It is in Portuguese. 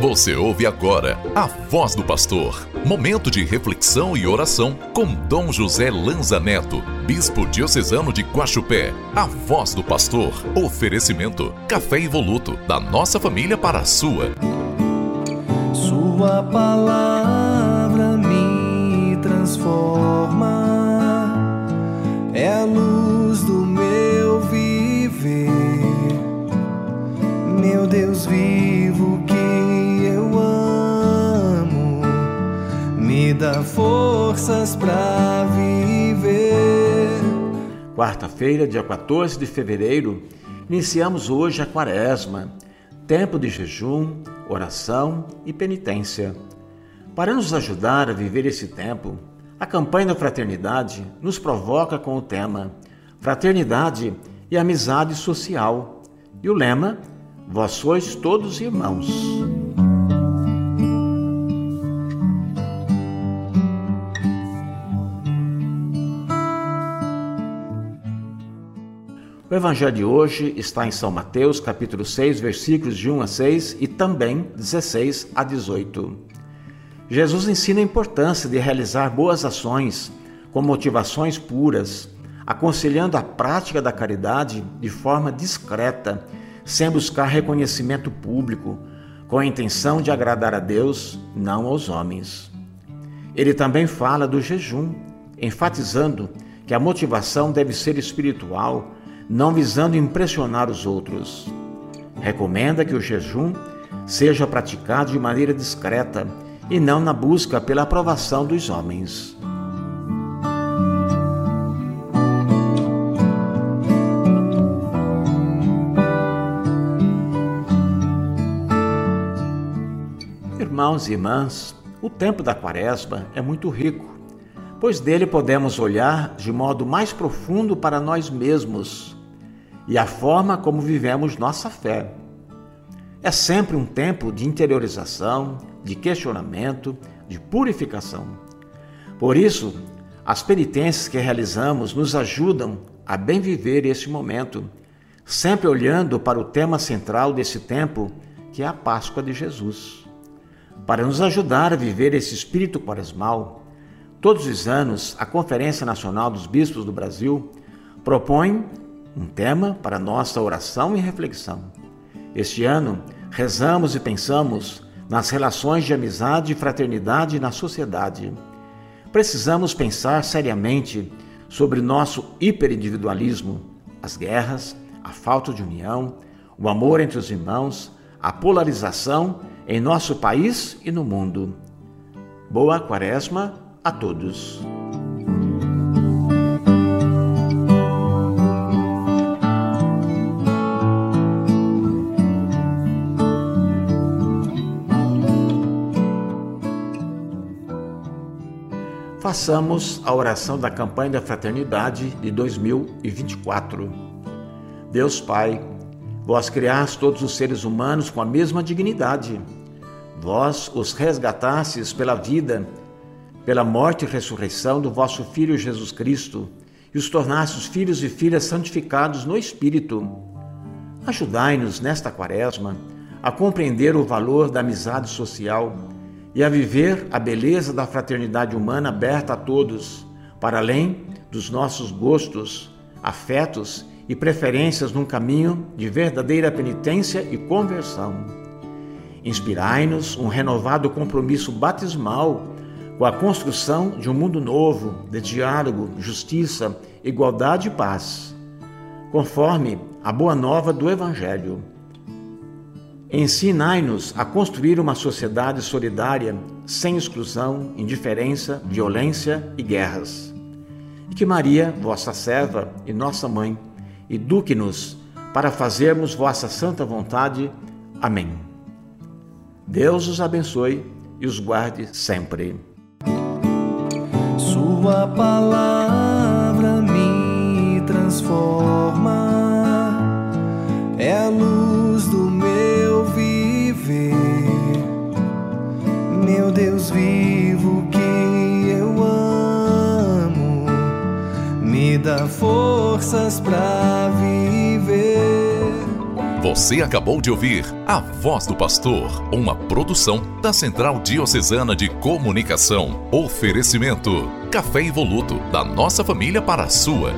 Você ouve agora a voz do pastor. Momento de reflexão e oração com Dom José Lanza Neto, bispo diocesano de Guaxupé. A voz do pastor. Oferecimento: café evoluto da nossa família para a sua. Sua palavra me transforma. É a luz do meu viver. Meu Deus vivo que dá forças para viver. Quarta-feira, dia 14 de fevereiro, iniciamos hoje a Quaresma, tempo de jejum, oração e penitência. Para nos ajudar a viver esse tempo, a campanha da fraternidade nos provoca com o tema Fraternidade e Amizade Social e o lema Vós sois todos irmãos. O evangelho de hoje está em São Mateus, capítulo 6, versículos de 1 a 6 e também 16 a 18. Jesus ensina a importância de realizar boas ações com motivações puras, aconselhando a prática da caridade de forma discreta, sem buscar reconhecimento público, com a intenção de agradar a Deus, não aos homens. Ele também fala do jejum, enfatizando que a motivação deve ser espiritual não visando impressionar os outros. Recomenda que o jejum seja praticado de maneira discreta e não na busca pela aprovação dos homens. Irmãos e irmãs, o tempo da Quaresma é muito rico pois dele podemos olhar de modo mais profundo para nós mesmos e a forma como vivemos nossa fé. É sempre um tempo de interiorização, de questionamento, de purificação. Por isso, as penitências que realizamos nos ajudam a bem viver esse momento, sempre olhando para o tema central desse tempo, que é a Páscoa de Jesus. Para nos ajudar a viver esse espírito quaresmal, Todos os anos, a Conferência Nacional dos Bispos do Brasil propõe um tema para nossa oração e reflexão. Este ano, rezamos e pensamos nas relações de amizade e fraternidade na sociedade. Precisamos pensar seriamente sobre nosso hiperindividualismo, as guerras, a falta de união, o amor entre os irmãos, a polarização em nosso país e no mundo. Boa Quaresma a todos. Façamos a oração da campanha da fraternidade de 2024. Deus Pai, vós criaste todos os seres humanos com a mesma dignidade. Vós os resgatastes pela vida pela morte e ressurreição do vosso Filho Jesus Cristo, e os tornastes filhos e filhas santificados no Espírito. Ajudai-nos nesta quaresma a compreender o valor da amizade social e a viver a beleza da fraternidade humana aberta a todos, para além dos nossos gostos, afetos e preferências num caminho de verdadeira penitência e conversão. Inspirai-nos um renovado compromisso batismal com a construção de um mundo novo de diálogo, justiça, igualdade e paz, conforme a boa nova do Evangelho. Ensinai-nos a construir uma sociedade solidária, sem exclusão, indiferença, violência e guerras. E que Maria, vossa serva e nossa mãe, eduque-nos para fazermos vossa santa vontade. Amém. Deus os abençoe e os guarde sempre. Tua palavra me transforma, é a luz do meu viver. Meu Deus vivo que eu amo, me dá forças para viver. Você acabou de ouvir A Voz do Pastor, uma produção da Central Diocesana de Comunicação. Oferecimento: Café Evoluto, da nossa família para a sua.